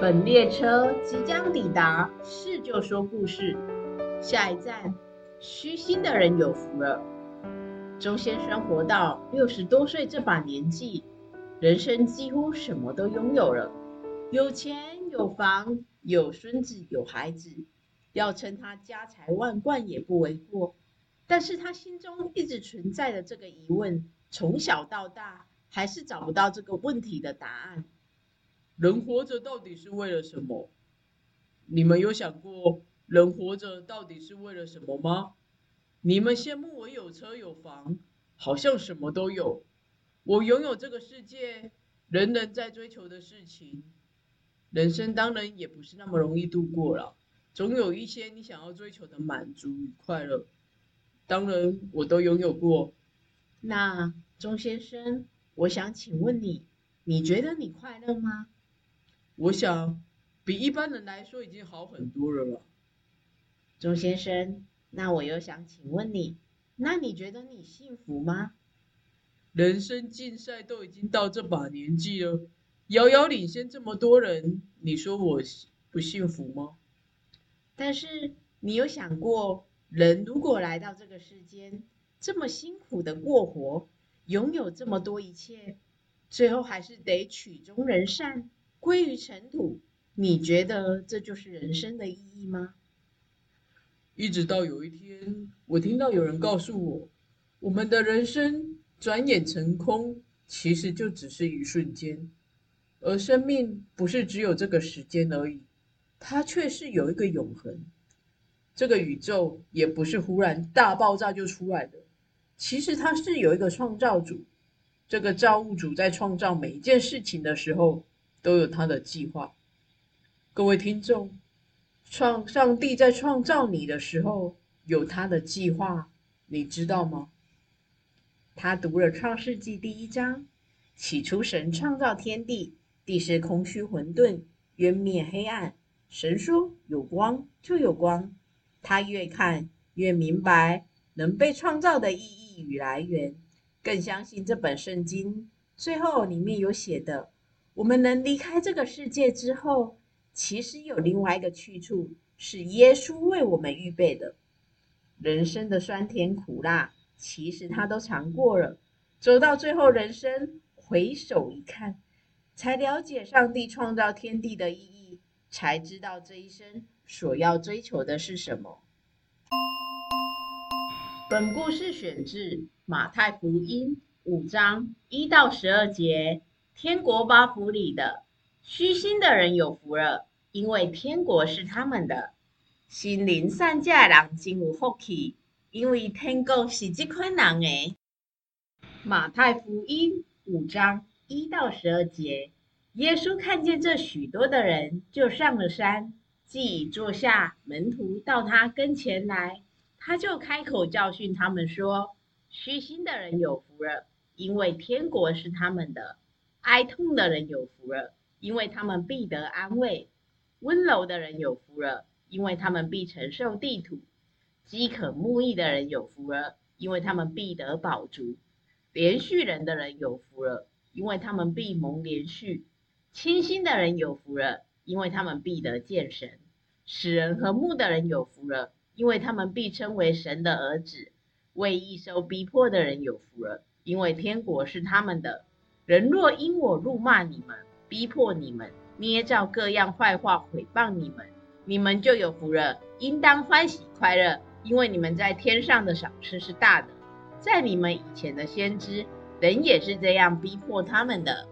本列车即将抵达，是就说故事。下一站，虚心的人有福了。周先生活到六十多岁这把年纪，人生几乎什么都拥有了，有钱有房，有孙子有孩子，要称他家财万贯也不为过。但是他心中一直存在的这个疑问，从小到大还是找不到这个问题的答案。人活着到底是为了什么？你们有想过，人活着到底是为了什么吗？你们羡慕我有车有房，好像什么都有。我拥有这个世界，人人在追求的事情。人生当然也不是那么容易度过了，总有一些你想要追求的满足与快乐。当然，我都拥有过。那钟先生，我想请问你，你觉得你快乐吗？我想，比一般人来说已经好很多了吧。钟先生，那我又想请问你，那你觉得你幸福吗？人生竞赛都已经到这把年纪了，遥遥领先这么多人，你说我不幸福吗？但是你有想过？人如果来到这个世间，这么辛苦的过活，拥有这么多一切，最后还是得曲终人散，归于尘土。你觉得这就是人生的意义吗？一直到有一天，我听到有人告诉我，我们的人生转眼成空，其实就只是一瞬间，而生命不是只有这个时间而已，它却是有一个永恒。这个宇宙也不是忽然大爆炸就出来的，其实它是有一个创造主。这个造物主在创造每一件事情的时候，都有他的计划。各位听众，创上帝在创造你的时候有他的计划，你知道吗？他读了创世纪第一章，起初神创造天地，地是空虚混沌，渊面黑暗。神说有光，就有光。他越看越明白能被创造的意义与来源，更相信这本圣经最后里面有写的：我们能离开这个世界之后，其实有另外一个去处，是耶稣为我们预备的。人生的酸甜苦辣，其实他都尝过了。走到最后，人生回首一看，才了解上帝创造天地的意义，才知道这一生。所要追求的是什么？本故事选自马太福音五章一到十二节。天国八福里的虚心的人有福了，因为天国是他们的；心灵善假的人真有福气，因为天国是这款人诶。马太福音五章一到十二节。耶稣看见这许多的人，就上了山。既已坐下，门徒到他跟前来，他就开口教训他们说：“虚心的人有福了，因为天国是他们的；哀痛的人有福了，因为他们必得安慰；温柔的人有福了，因为他们必承受地土；饥渴慕义的人有福了，因为他们必得饱足；连续人的人有福了，因为他们必蒙连续；清心的人有福了。”因为他们必得见神，使人和睦的人有福了，因为他们必称为神的儿子；为义受逼迫的人有福了，因为天国是他们的。人若因我怒骂你们、逼迫你们、捏造各样坏话毁谤你们，你们就有福了，应当欢喜快乐，因为你们在天上的赏赐是大的。在你们以前的先知，人也是这样逼迫他们的。